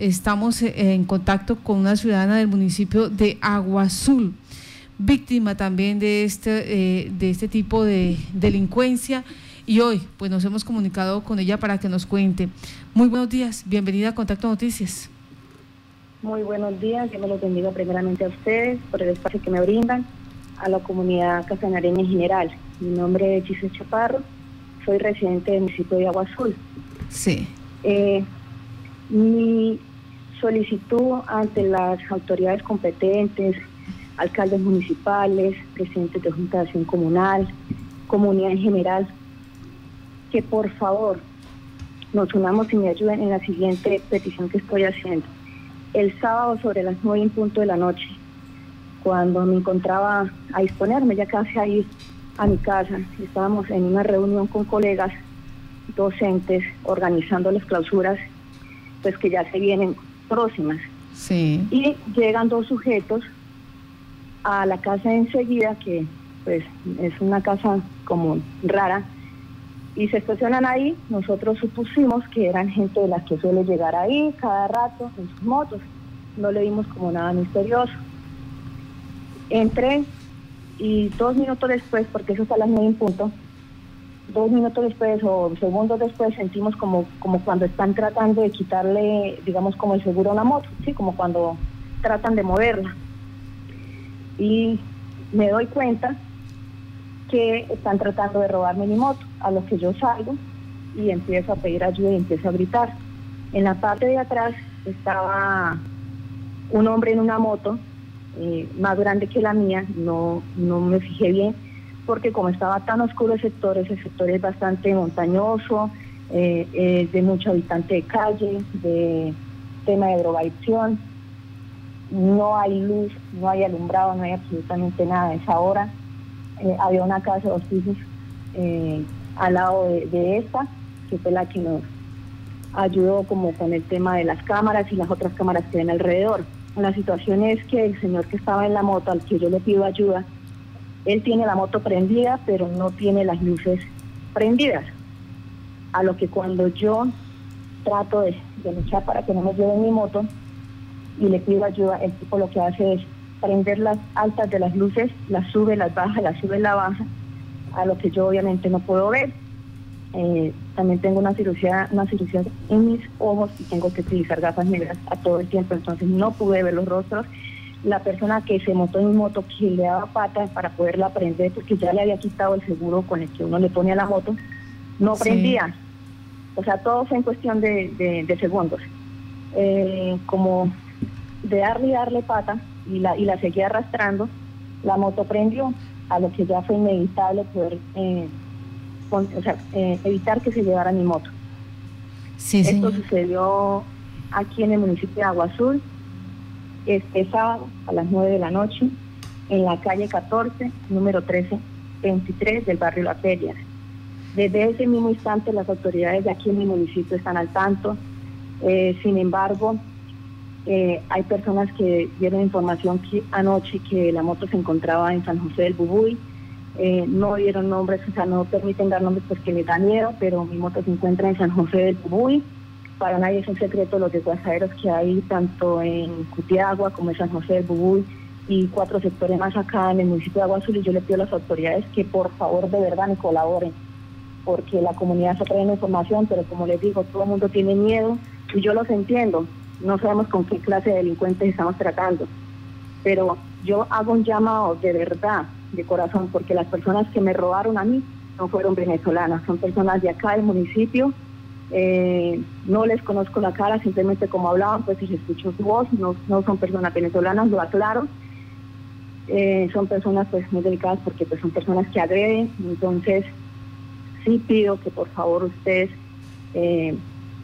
estamos eh, en contacto con una ciudadana del municipio de Agua Azul, víctima también de este, eh, de este tipo de delincuencia. Y hoy, pues nos hemos comunicado con ella para que nos cuente. Muy buenos días, bienvenida a Contacto Noticias. Muy buenos días, yo me los bendiga primeramente a ustedes por el espacio que me brindan, a la comunidad casanareña en general. Mi nombre es Giselle Chaparro, soy residente del municipio de Agua Azul. Sí. Eh, mi solicitud ante las autoridades competentes, alcaldes municipales, presidentes de Junta de Comunal, comunidad en general, que por favor nos unamos y me ayuden en la siguiente petición que estoy haciendo. El sábado sobre las nueve en punto de la noche, cuando me encontraba a disponerme ya casi a ir a mi casa, estábamos en una reunión con colegas docentes organizando las clausuras pues que ya se vienen próximas. Sí. Y llegan dos sujetos a la casa enseguida, que pues es una casa como rara, y se estacionan ahí. Nosotros supusimos que eran gente de las que suele llegar ahí cada rato en sus motos. No le vimos como nada misterioso. Entré y dos minutos después, porque eso está a las nueve en punto, dos minutos después o segundos después sentimos como, como cuando están tratando de quitarle, digamos, como el seguro a una moto, ¿sí? como cuando tratan de moverla. Y me doy cuenta que están tratando de robarme mi moto, a lo que yo salgo y empiezo a pedir ayuda y empiezo a gritar. En la parte de atrás estaba un hombre en una moto, eh, más grande que la mía, no, no me fijé bien, porque como estaba tan oscuro el sector, ese sector es bastante montañoso, eh, de mucho habitante de calle, de tema de drogadicción, no hay luz, no hay alumbrado, no hay absolutamente nada a esa hora. Eh, había una casa de dos pisos eh, al lado de, esta, que fue la que nos ayudó como con el tema de las cámaras y las otras cámaras que ven alrededor. La situación es que el señor que estaba en la moto, al que yo le pido ayuda, él tiene la moto prendida, pero no tiene las luces prendidas. A lo que cuando yo trato de, luchar para que no me lleven mi moto y le pido ayuda, el tipo lo que hace es prender las altas de las luces, las sube, las baja, las sube, las baja, a lo que yo obviamente no puedo ver. Eh, también tengo una cirugía, una cirugía en mis ojos y tengo que utilizar gafas negras a todo el tiempo, entonces no pude ver los rostros la persona que se montó en mi moto, que le daba patas para poderla prender, porque ya le había quitado el seguro con el que uno le pone a la moto, no prendía. O sea, todo fue en cuestión de, segundos. Eh, como de darle y darle pata y la, y la seguía arrastrando, la moto prendió, a lo que ya fue inevitable poder eh, eh, evitar que se llevara mi moto. Esto sucedió aquí en el municipio de Agua Azul, este sábado a las 9 de la noche en la calle 14, número 1323 del barrio La Feria. Desde ese mismo instante las autoridades de aquí en mi municipio están al tanto. Eh, sin embargo, eh, hay personas que dieron información que anoche que la moto se encontraba en San José del Bubuy. Eh, no dieron nombres, o sea, no permiten dar nombres porque les da miedo, pero mi moto se encuentra en San José del Bubuy para nadie es un secreto los desguazaderos que hay tanto en Cutiagua como en San José del Bubuy y cuatro sectores más acá en el municipio de Agua Azul y yo le pido a las autoridades que por favor de verdad me colaboren porque la comunidad está trayendo información pero como les digo todo el mundo tiene miedo y yo los entiendo. No sabemos con qué clase de delincuentes estamos tratando pero yo hago un llamado de verdad de corazón porque las personas que me robaron a mí no fueron venezolanas son personas de acá del municipio eh, no les conozco la cara, simplemente como hablaban, pues se escuchó su voz, no, no son personas venezolanas, lo aclaro. Eh, son personas pues muy delicadas porque pues son personas que agreden, entonces sí pido que por favor ustedes eh,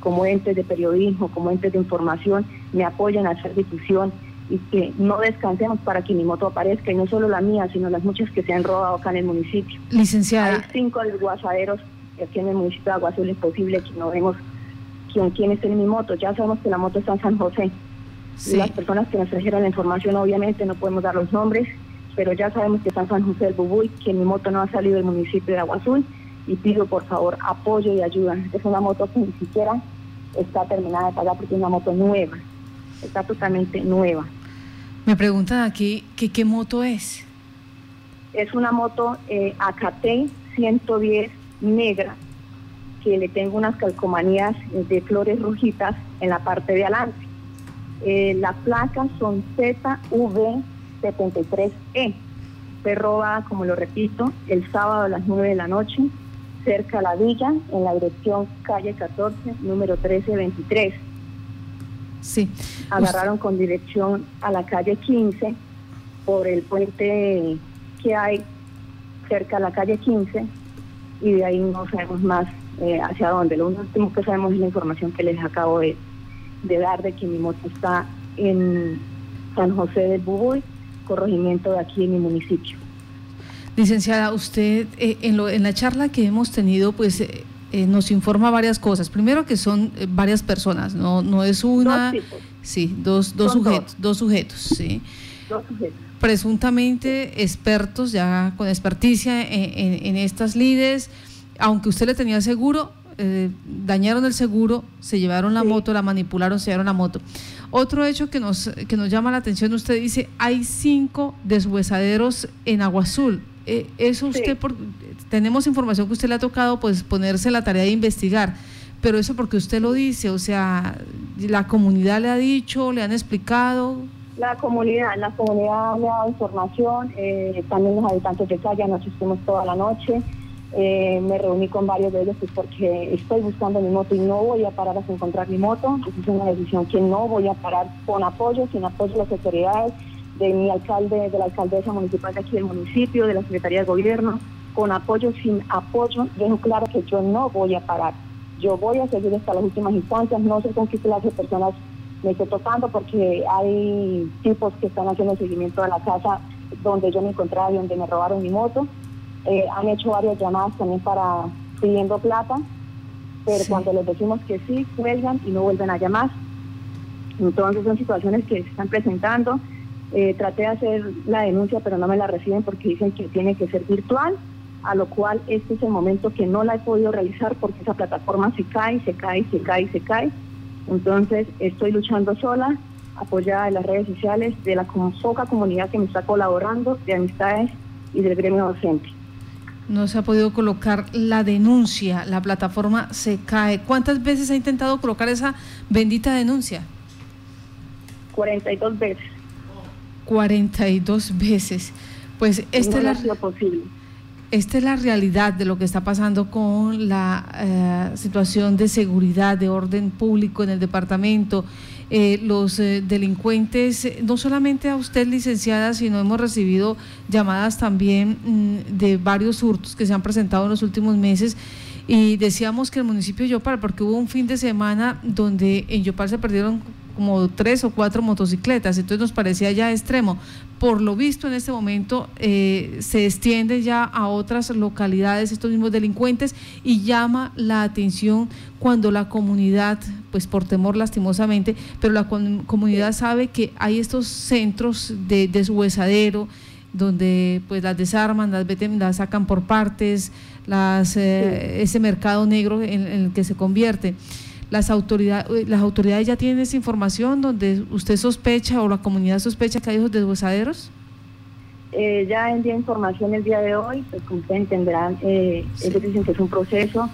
como entes de periodismo, como entes de información, me apoyen a hacer difusión y que no descansemos para que mi moto aparezca, y no solo la mía, sino las muchas que se han robado acá en el municipio. Licenciada. Hay cinco desguazaderos aquí en el municipio de Agua Azul es posible que no vemos quién, quién está en mi moto. Ya sabemos que la moto está en San José. Las personas que nos trajeron la información, obviamente, no podemos dar los nombres, pero ya sabemos que está en San José del Bubuy, que mi moto no ha salido del municipio de Agua Azul y pido por favor apoyo y ayuda. Es una moto que ni siquiera está terminada de pagar porque es una moto nueva, está totalmente nueva. Me preguntan aquí que qué moto es. Es una moto eh, AKT 110 negra que le tengo unas calcomanías de flores rojitas en la parte de adelante. Eh, las placas son ZV73E. Fue robada, como lo repito, el sábado a las 9 de la noche, cerca a la villa, en la dirección calle 14, número 1323. Sí. Agarraron con dirección a la calle 15 por el puente que hay cerca a la calle 15 y de ahí no sabemos más eh, hacia dónde. Lo último que sabemos es la información que les acabo de, de dar de que mi moto está en San José del Bubuy, corregimiento de aquí en mi municipio. Licenciada, usted eh, en, lo, en la charla que hemos tenido, pues eh, eh, nos informa varias cosas. Primero que son varias personas, no, no es una, dos sí, dos, dos sujetos, dos. sujetos, sí. Sujetos. Presuntamente expertos, ya con experticia en, en estas lides, aunque usted le tenía seguro, eh, dañaron el seguro, se llevaron la moto, la manipularon, se llevaron la moto. Otro hecho que nos, que nos llama la atención, usted dice, hay cinco deshuesaderos en Agua Azul. Eh, eso usted, por, tenemos información que usted le ha tocado, pues ponerse la tarea de investigar, pero eso porque usted lo dice, o sea, la comunidad le ha dicho, le han explicado. La comunidad, la comunidad me ha dado información, eh, también los habitantes de calle, nos estuvimos toda la noche. Eh, me reuní con varios de ellos pues, porque estoy buscando mi moto y no voy a parar hasta encontrar mi moto. Es una decisión que no voy a parar con apoyo, sin apoyo de las autoridades, de mi alcalde, de la alcaldesa municipal de aquí del municipio, de la Secretaría de Gobierno, con apoyo, sin apoyo. Dejo claro que yo no voy a parar. Yo voy a seguir hasta las últimas instancias. No sé con qué de personas me estoy tocando porque hay tipos que están haciendo seguimiento de la casa donde yo me encontraba y donde me robaron mi moto eh, han hecho varias llamadas también para pidiendo plata, pero cuando les decimos que sí, cuelgan y no vuelven a llamar. Entonces son situaciones que se están presentando. Eh, traté de hacer la denuncia, pero no me la reciben porque dicen que tiene que ser virtual, a lo cual este es el momento que no la he podido realizar porque esa plataforma se cae, se cae, se cae, se cae. Entonces estoy luchando sola, apoyada en las redes sociales, de la poca comunidad que me está colaborando, de amistades y del gremio docente no se ha podido colocar la denuncia, la plataforma se cae. ¿Cuántas veces ha intentado colocar esa bendita denuncia? 42 veces. 42 veces. Pues esta, es la, posible. Esta es la realidad de lo que está pasando con la eh, situación de seguridad, de orden público en el departamento. Eh, los eh, delincuentes, no solamente a usted licenciada, sino hemos recibido llamadas también mm, de varios hurtos que se han presentado en los últimos meses y decíamos que el municipio de Yopal, porque hubo un fin de semana donde en Yopal se perdieron como tres o cuatro motocicletas, entonces nos parecía ya extremo. Por lo visto en este momento eh, se extiende ya a otras localidades estos mismos delincuentes y llama la atención cuando la comunidad, pues por temor lastimosamente, pero la comunidad sabe que hay estos centros de deshuesadero donde pues las desarman, las, las sacan por partes, las, eh, ese mercado negro en el que se convierte. Las autoridades, eh, las autoridades ya tienen esa información donde usted sospecha o la comunidad sospecha que hay esos deshuesaderos? Eh, ya envié información el día de hoy, pues como ustedes entenderán, eh, ellos dicen que es un proceso,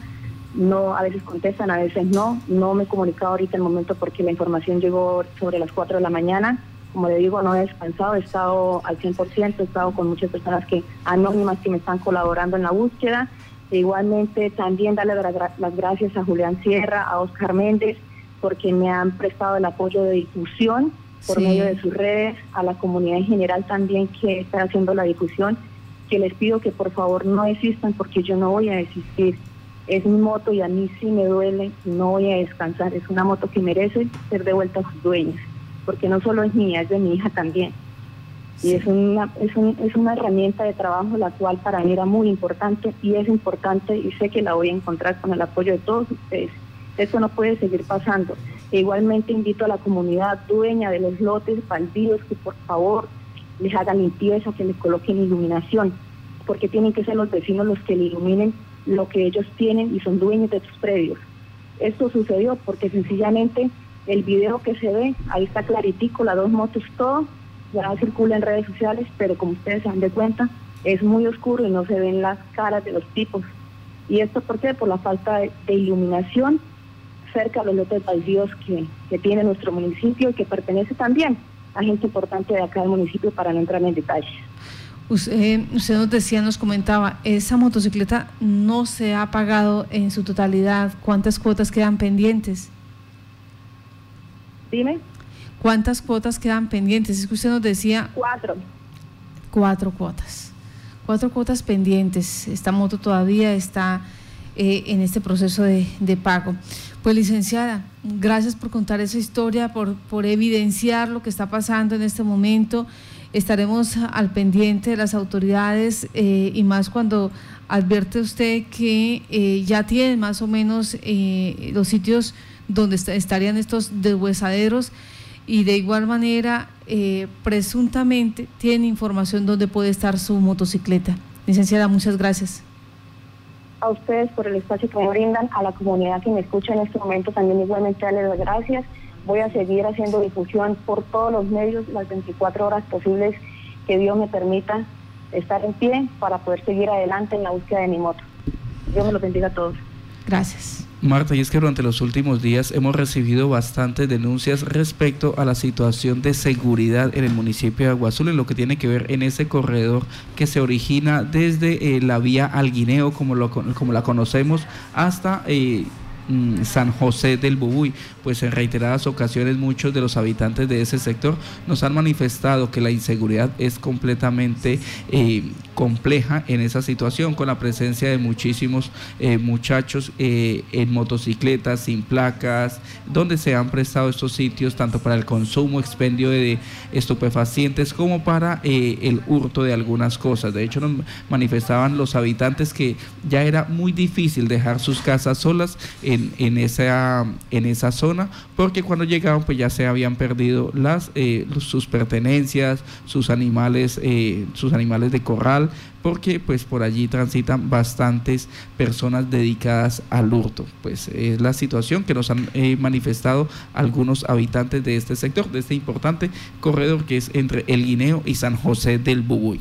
no a veces contestan, a veces no, no me he comunicado ahorita el momento porque la información llegó sobre las 4 de la mañana, como le digo, no he descansado, he estado al 100%, he estado con muchas personas que anónimas que me están colaborando en la búsqueda, Igualmente también darle las gracias a Julián Sierra, a Oscar Méndez, porque me han prestado el apoyo de difusión por medio de sus redes, a la comunidad en general también que está haciendo la difusión, que les pido que por favor no desistan porque yo no voy a desistir. Es mi moto y a mí sí me duele, no voy a descansar. Es una moto que merece ser devuelta a sus dueños, porque no solo es mía, es de mi hija también. Y es una, es, un, es una herramienta de trabajo la cual para mí era muy importante y es importante y sé que la voy a encontrar con el apoyo de todos ustedes. Eso no puede seguir pasando. E igualmente invito a la comunidad dueña de los lotes baldíos que por favor les hagan limpieza, que les coloquen iluminación, porque tienen que ser los vecinos los que le iluminen lo que ellos tienen y son dueños de sus predios. esto sucedió porque sencillamente el video que se ve, ahí está claritico, las dos motos, todo, ya circula en redes sociales, pero como ustedes se dan de cuenta, es muy oscuro y no se ven las caras de los tipos. ¿Y esto por qué? Por la falta de, iluminación cerca de los lotes baldíos que, que tiene nuestro municipio y que pertenece también a gente importante de acá del municipio para no entrar en detalles. Usted, usted, nos decía, nos comentaba, esa motocicleta no se ha pagado en su totalidad. ¿Cuántas cuotas quedan pendientes? Dime. ¿Cuántas cuotas quedan pendientes? Es que usted nos decía... Cuatro. Cuatro cuotas. Cuatro cuotas pendientes. Esta moto todavía está eh, en este proceso de, pago. Pues licenciada, gracias por contar esa historia, por, por evidenciar lo que está pasando en este momento. Estaremos al pendiente de las autoridades eh, y más cuando advierte usted que eh, ya tienen más o menos los sitios donde estarían estos deshuesaderos y de igual manera eh, presuntamente tienen información donde puede estar su motocicleta. Licenciada, muchas gracias. A ustedes por el espacio que me brindan, a la comunidad que me escucha en este momento también igualmente darles las gracias. Voy a seguir haciendo difusión por todos los medios las 24 horas posibles que Dios me permita estar en pie para poder seguir adelante en la búsqueda de mi moto. Dios me lo bendiga a todos. Gracias. Marta, y es que durante los últimos días hemos recibido bastantes denuncias respecto a la situación de seguridad en el municipio de Aguazul, en lo que tiene que ver en ese corredor que se origina desde eh, la vía Alguineo, como, lo, como la conocemos, hasta... Eh, San José del Bubuy, pues en reiteradas ocasiones muchos de los habitantes de ese sector nos han manifestado que la inseguridad es completamente eh, compleja en esa situación con la presencia de muchísimos eh, muchachos eh, en motocicletas sin placas, donde se han prestado estos sitios tanto para el consumo, expendio de estupefacientes como para el hurto de algunas cosas. De hecho, nos manifestaban los habitantes que ya era muy difícil dejar sus casas solas en, esa, en esa zona porque cuando llegaban pues ya se habían perdido las, sus pertenencias, sus animales, sus animales de corral, porque pues por allí transitan bastantes personas dedicadas al hurto. Pues es la situación que nos han eh, manifestado algunos habitantes de este sector, de este importante corredor que es entre El Guineo y San José del Bubuy.